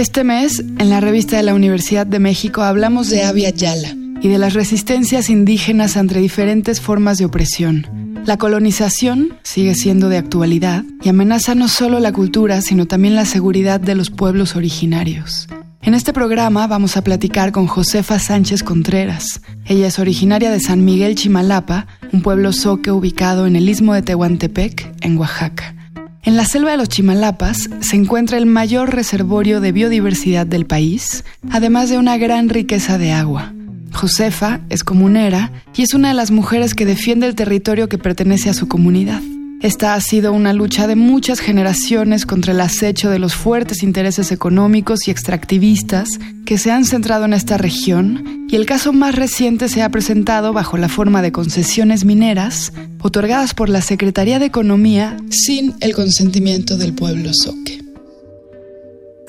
Este mes, en la revista de la Universidad de México, hablamos de Avia Yala y de las resistencias indígenas ante diferentes formas de opresión. La colonización sigue siendo de actualidad y amenaza no solo la cultura, sino también la seguridad de los pueblos originarios. En este programa vamos a platicar con Josefa Sánchez Contreras. Ella es originaria de San Miguel Chimalapa, un pueblo soque ubicado en el istmo de Tehuantepec, en Oaxaca. En la selva de los Chimalapas se encuentra el mayor reservorio de biodiversidad del país, además de una gran riqueza de agua. Josefa es comunera y es una de las mujeres que defiende el territorio que pertenece a su comunidad. Esta ha sido una lucha de muchas generaciones contra el acecho de los fuertes intereses económicos y extractivistas que se han centrado en esta región y el caso más reciente se ha presentado bajo la forma de concesiones mineras otorgadas por la Secretaría de Economía sin el consentimiento del pueblo soque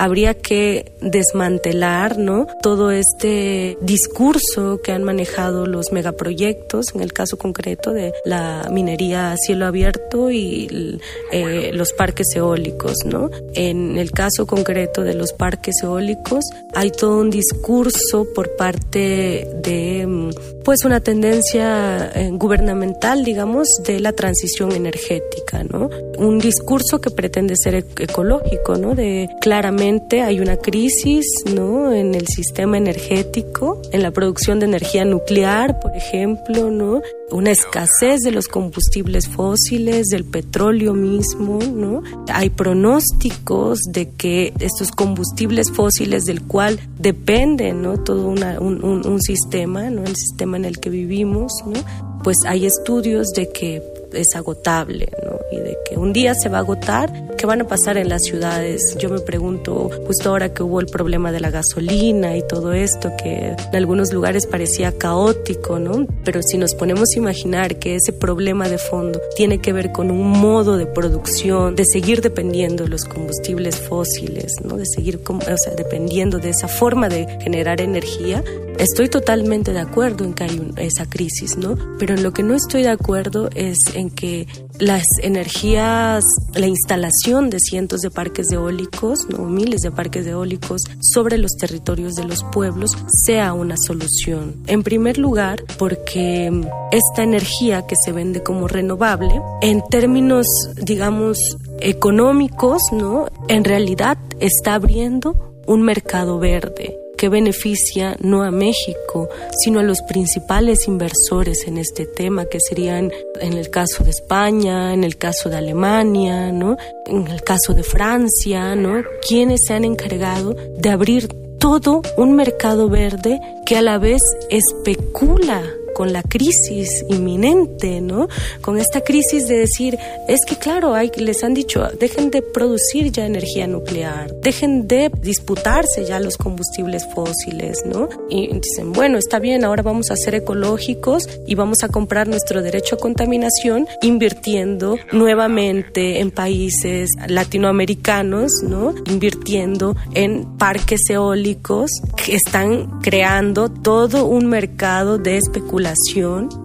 habría que desmantelar ¿no? todo este discurso que han manejado los megaproyectos, en el caso concreto de la minería a cielo abierto y eh, los parques eólicos. ¿no? En el caso concreto de los parques eólicos hay todo un discurso por parte de mm, pues una tendencia eh, gubernamental, digamos, de la transición energética, ¿no? Un discurso que pretende ser e-, ecológico, ¿no? De claramente hay una crisis ¿no? en el sistema energético, en la producción de energía nuclear, por ejemplo, ¿no? Una escasez de los combustibles fósiles, del petróleo mismo, ¿no? Hay pronósticos de que estos combustibles fósiles del cual depende, ¿no? Todo un, un, sistema, ¿no? El sistema en el que vivimos, ¿no? Pues hay estudios de que es agotable, ¿no? Y de que un día se va a agotar, ¿qué van a pasar en las ciudades? Yo me pregunto, justo ahora que hubo el problema de la gasolina y todo esto, que en algunos lugares parecía caótico, ¿no? Pero si nos ponemos a imaginar que ese problema de fondo tiene que ver con un modo de producción, de seguir dependiendo de los combustibles fósiles, ¿no? De seguir, o sea, dependiendo de esa forma de generar energía, Estoy totalmente de acuerdo en que hay esa crisis, ¿no? Pero en lo que no estoy de acuerdo es en que las energías, la instalación de cientos de parques eólicos, no miles de parques eólicos sobre los territorios de los pueblos sea una solución. En primer lugar, porque esta energía que se vende como renovable, en términos, digamos, económicos, ¿no? En realidad está abriendo un mercado verde que beneficia no a México, sino a los principales inversores en este tema, que serían en el caso de España, en el caso de Alemania, ¿no? en el caso de Francia, ¿no? quienes se han encargado de abrir todo un mercado verde que a la vez especula con la crisis inminente, ¿no? Con esta crisis de decir, es que claro, hay, les han dicho, dejen de producir ya energía nuclear, dejen de disputarse ya los combustibles fósiles, ¿no? Y dicen, bueno, está bien, ahora vamos a ser ecológicos y vamos a comprar nuestro derecho a contaminación invirtiendo nuevamente en países latinoamericanos, ¿no? Invirtiendo en parques eólicos que están creando todo un mercado de especulación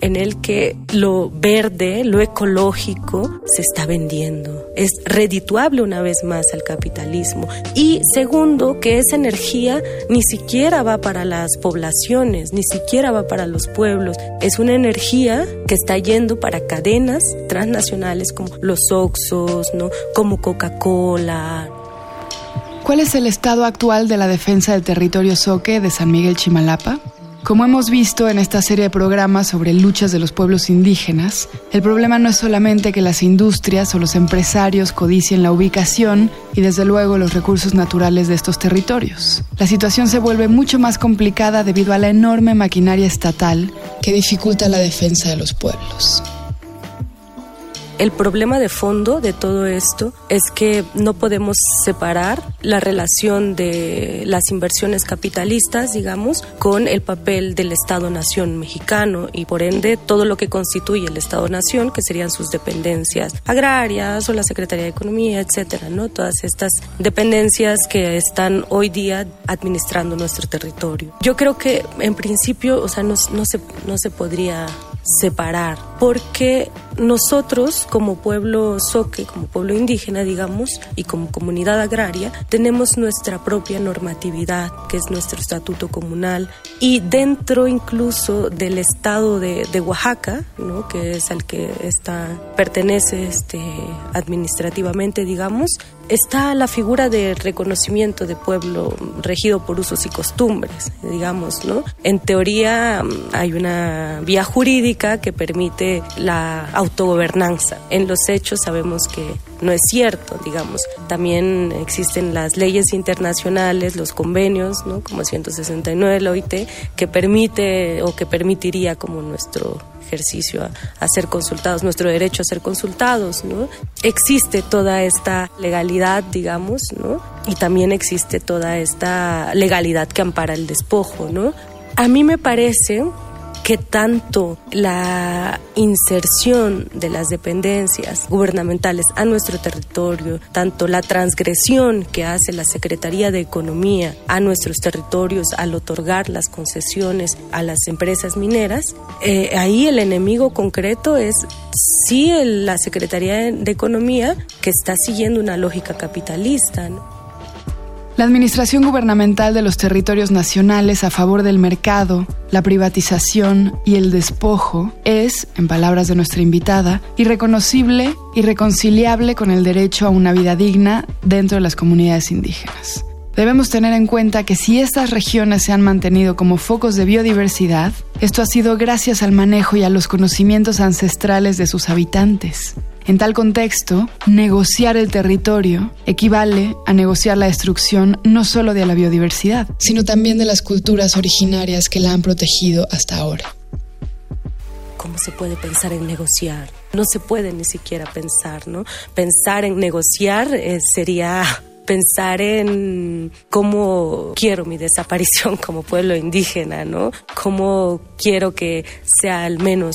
en el que lo verde, lo ecológico, se está vendiendo. Es redituable una vez más al capitalismo. Y segundo, que esa energía ni siquiera va para las poblaciones, ni siquiera va para los pueblos. Es una energía que está yendo para cadenas transnacionales como los Oxos, ¿no? como Coca-Cola, ¿Cuál es el estado actual de la defensa del territorio Soque de San Miguel Chimalapa? Como hemos visto en esta serie de programas sobre luchas de los pueblos indígenas, el problema no es solamente que las industrias o los empresarios codicien la ubicación y desde luego los recursos naturales de estos territorios. La situación se vuelve mucho más complicada debido a la enorme maquinaria estatal que dificulta la defensa de los pueblos. El problema de fondo de todo esto es que no podemos separar la relación de las inversiones capitalistas, digamos, con el papel del Estado-Nación mexicano y por ende todo lo que constituye el Estado-Nación, que serían sus dependencias agrarias o la Secretaría de Economía, etcétera, ¿no? Todas estas dependencias que están hoy día administrando nuestro territorio. Yo creo que en principio, o sea, no, no, se, no se podría separar porque nosotros como pueblo soque, como pueblo indígena, digamos, y como comunidad agraria, tenemos nuestra propia normatividad, que es nuestro estatuto comunal, y dentro incluso del estado de, de Oaxaca, ¿no? que es al que está, pertenece este, administrativamente, digamos, está la figura de reconocimiento de pueblo regido por usos y costumbres, digamos, ¿no? En teoría hay una vía jurídica que permite la autogobernanza. En los hechos sabemos que no es cierto, digamos. También existen las leyes internacionales, los convenios, ¿no? Como 169 de OIT, que permite o que permitiría como nuestro ejercicio a, ser consultados, nuestro derecho a ser consultados, ¿no? Existe toda esta legalidad, digamos, ¿no? Y también existe toda esta legalidad que ampara el despojo, ¿no? A mí me parece que tanto la inserción de las dependencias gubernamentales a nuestro territorio, tanto la transgresión que hace la Secretaría de Economía a nuestros territorios al otorgar las concesiones a las empresas mineras, eh, ahí el enemigo concreto es sí la Secretaría de Economía que está siguiendo una lógica capitalista. La administración gubernamental de los territorios nacionales a favor del mercado, la privatización y el despojo es, en palabras de nuestra invitada, irreconocible y reconciliable con el derecho a una vida digna dentro de las comunidades indígenas. Debemos tener en cuenta que si estas regiones se han mantenido como focos de biodiversidad, esto ha sido gracias al manejo y a los conocimientos ancestrales de sus habitantes. En tal contexto, negociar el territorio equivale a negociar la destrucción no solo de la biodiversidad, sino también de las culturas originarias que la han protegido hasta ahora. ¿Cómo se puede pensar en negociar? No se puede ni siquiera pensar, ¿no? Pensar en negociar eh, sería pensar en cómo quiero mi desaparición como pueblo indígena, ¿no? Cómo quiero que sea al menos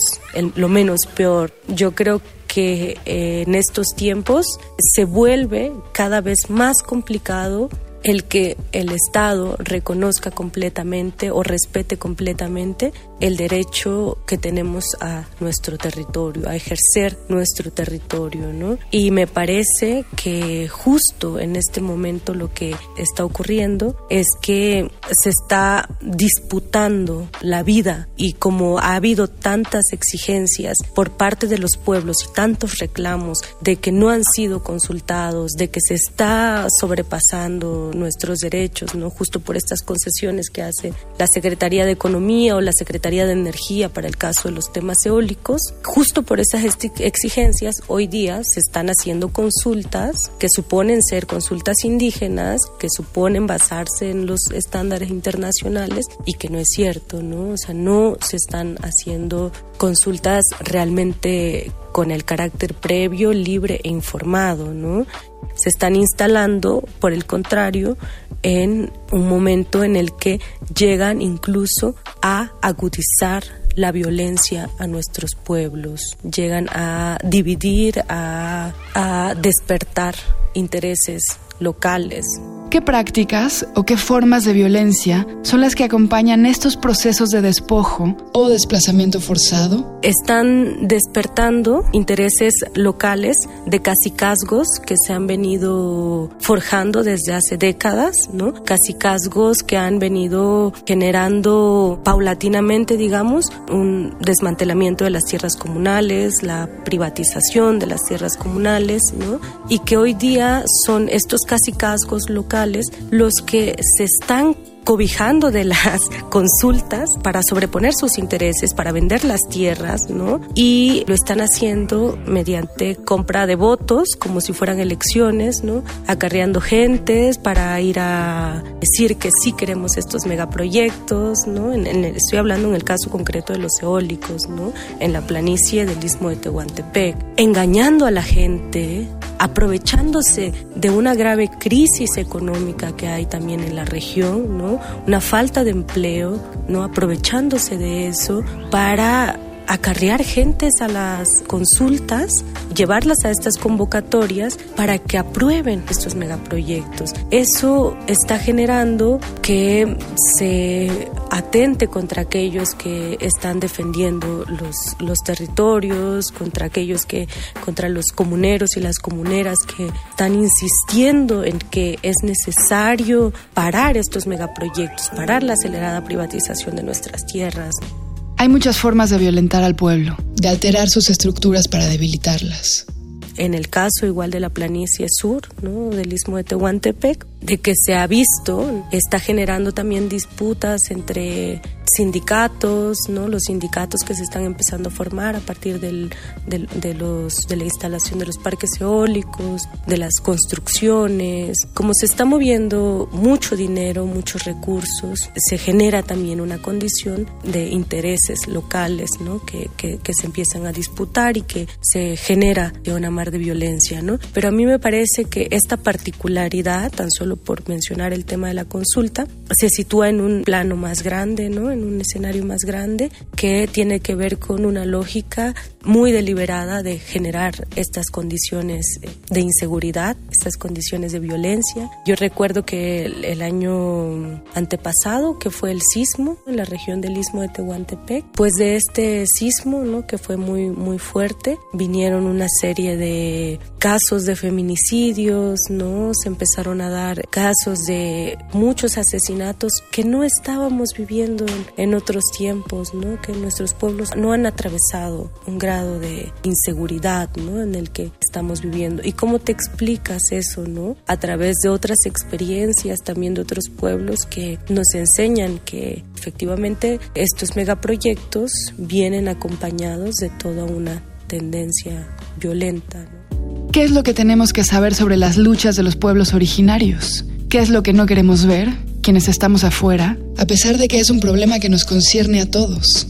lo menos peor. Yo creo que eh, en estos tiempos se vuelve cada vez más complicado el que el Estado reconozca completamente o respete completamente el derecho que tenemos a nuestro territorio, a ejercer nuestro territorio, ¿no? Y me parece que justo en este momento lo que está ocurriendo es que se está disputando la vida y como ha habido tantas exigencias por parte de los pueblos y tantos reclamos de que no han sido consultados, de que se está sobrepasando nuestros derechos, ¿no? Justo por estas concesiones que hace la Secretaría de Economía o la Secretaría de Energía para el caso de los temas eólicos. Justo por esas exigencias, hoy día se están haciendo consultas que suponen ser consultas indígenas, que suponen basarse en los estándares internacionales y que no es cierto, ¿no? O sea, no se están haciendo consultas realmente con el carácter previo, libre e informado, ¿no? Se están instalando, por el contrario, en un momento en el que llegan incluso a agudizar la violencia a nuestros pueblos, llegan a dividir, a, despertar intereses locales, ¿Qué prácticas o qué formas de violencia son las que acompañan estos procesos de despojo o desplazamiento forzado? Están despertando intereses locales de casicazgos que se han venido forjando desde hace décadas, ¿no? Casicazgos que han venido generando paulatinamente, digamos, un desmantelamiento de las tierras comunales, la privatización de las tierras comunales, ¿no? Y que hoy día son estos casicazgos locales los que se están cobijando de las consultas para sobreponer sus intereses, para vender las tierras, ¿no? Y lo están haciendo mediante compra de votos, como si fueran elecciones, ¿no? Acarreando gentes para ir a decir que sí queremos estos megaproyectos, ¿no? estoy hablando en el caso concreto de los eólicos, ¿no? En la planicie del istmo de Tehuantepec, engañando a la gente aprovechándose de una grave crisis económica que hay también en la región, ¿no? Una falta de empleo, ¿no? Aprovechándose de eso para acarrear gentes a las consultas, llevarlas a estas convocatorias para que aprueben estos megaproyectos. Eso está generando que se atente contra aquellos que están defendiendo los, los territorios, contra aquellos que, contra los comuneros y las comuneras que están insistiendo en que es necesario parar estos megaproyectos, parar la acelerada privatización de nuestras tierras. Hay muchas formas de violentar al pueblo, de alterar sus estructuras para debilitarlas en el caso igual de la planicie sur, ¿no? del istmo de Tehuantepec, de que se ha visto, está generando también disputas entre sindicatos, ¿no? los sindicatos que se están empezando a formar a partir del, de, los, de la instalación de los parques eólicos, de las construcciones. Como se está moviendo mucho dinero, muchos recursos, se genera también una condición de intereses locales ¿no? que, que, que se empiezan a disputar y que se genera una mar de violencia. ¿no? Pero a mí me parece que esta particularidad, tan solo por mencionar el tema de la consulta, se sitúa en un plano más grande, ¿no? en un escenario más grande que tiene que ver con una lógica muy deliberada de generar estas condiciones de inseguridad, estas condiciones de violencia. Yo recuerdo que el, año antepasado, que fue el sismo en la región del istmo de Tehuantepec, pues de este sismo, ¿no? que fue muy, muy fuerte, vinieron una serie de casos de feminicidios, ¿no? Se empezaron a dar casos de muchos asesinatos que no estábamos viviendo en, otros tiempos, ¿no? Que nuestros pueblos no han atravesado un grado de inseguridad, ¿no? En el que estamos viviendo. ¿Y cómo te explicas eso, ¿no? A través de otras experiencias también de otros pueblos que nos enseñan que efectivamente estos megaproyectos vienen acompañados de toda una tendencia violenta. ¿Qué es lo que tenemos que saber sobre las luchas de los pueblos originarios? ¿Qué es lo que no queremos ver, quienes estamos afuera, a pesar de que es un problema que nos concierne a todos?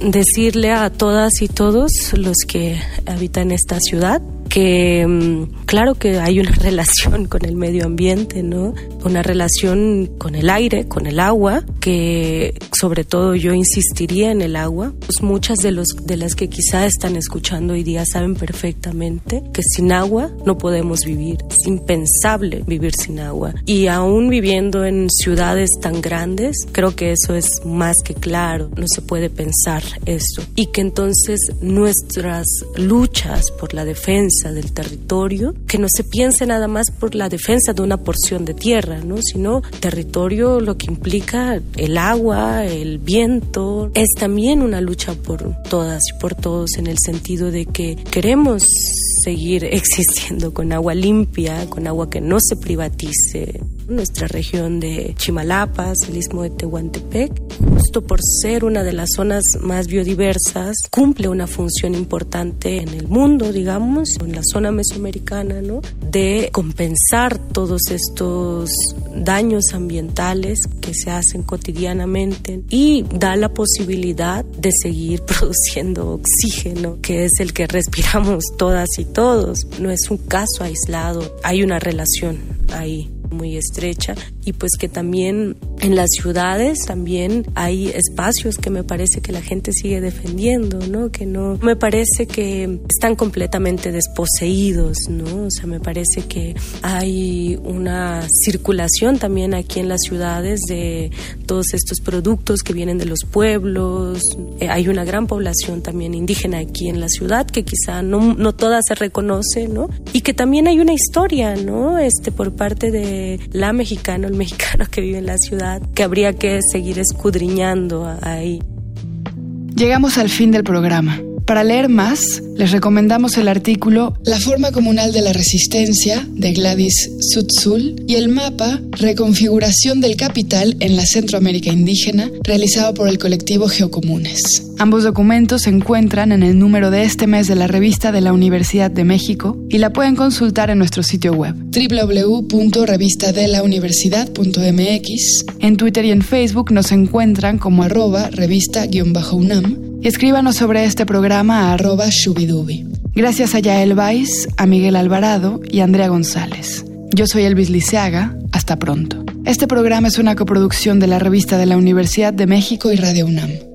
Decirle a todas y todos los que habitan esta ciudad que mm, claro que hay una relación con el medio ambiente, ¿no? Una relación con el aire, con el agua, que sobre todo yo insistiría en el agua. Pues muchas de los de las que quizá están escuchando hoy día saben perfectamente que sin agua no podemos vivir. Es impensable vivir sin agua. Y aún viviendo en ciudades tan grandes, creo que eso es más que claro. No se puede pensar esto. Y que entonces nuestras luchas por la defensa del territorio, que no se piense nada más por la defensa de una porción de tierra, ¿no? sino territorio lo que implica el agua, el viento, es también una lucha por todas y por todos en el sentido de que queremos seguir existiendo con agua limpia, con agua que no se privatice, nuestra región de Chimalapas, el istmo de Tehuantepec, justo por ser una de las zonas más biodiversas, cumple una función importante en el mundo, digamos, en la zona mesoamericana, ¿no? De compensar todos estos daños ambientales que se hacen cotidianamente y da la posibilidad de seguir produciendo oxígeno, que es el que respiramos todas y todos. No es un caso aislado, hay una relación ahí muy estrecha y pues que también en las ciudades también hay espacios que me parece que la gente sigue defendiendo, ¿no? Que no me parece que están completamente desposeídos, ¿no? O sea, me parece que hay una circulación también aquí en las ciudades de todos estos productos que vienen de los pueblos. Eh, hay una gran población también indígena aquí en la ciudad que quizá no, no toda se reconoce, ¿no? Y que también hay una historia, ¿no? Este por parte de la mexicana, el mexicano que vive en la ciudad, que habría que seguir escudriñando ahí. Llegamos al fin del programa. Para leer más, les recomendamos el artículo La forma comunal de la resistencia de Gladys Sutzul y el mapa Reconfiguración del capital en la Centroamérica indígena realizado por el colectivo Geocomunes. Ambos documentos se encuentran en el número de este mes de la revista de la Universidad de México y la pueden consultar en nuestro sitio web www.revistadelauniversidad.mx. En Twitter y en Facebook nos encuentran como arroba revista-unam escríbanos sobre este programa a arroba shubidubi. Gracias a Yael Vais, a Miguel Alvarado y a Andrea González. Yo soy Elvis Liceaga. Hasta pronto. Este programa es una coproducción de la revista de la Universidad de México y Radio UNAM.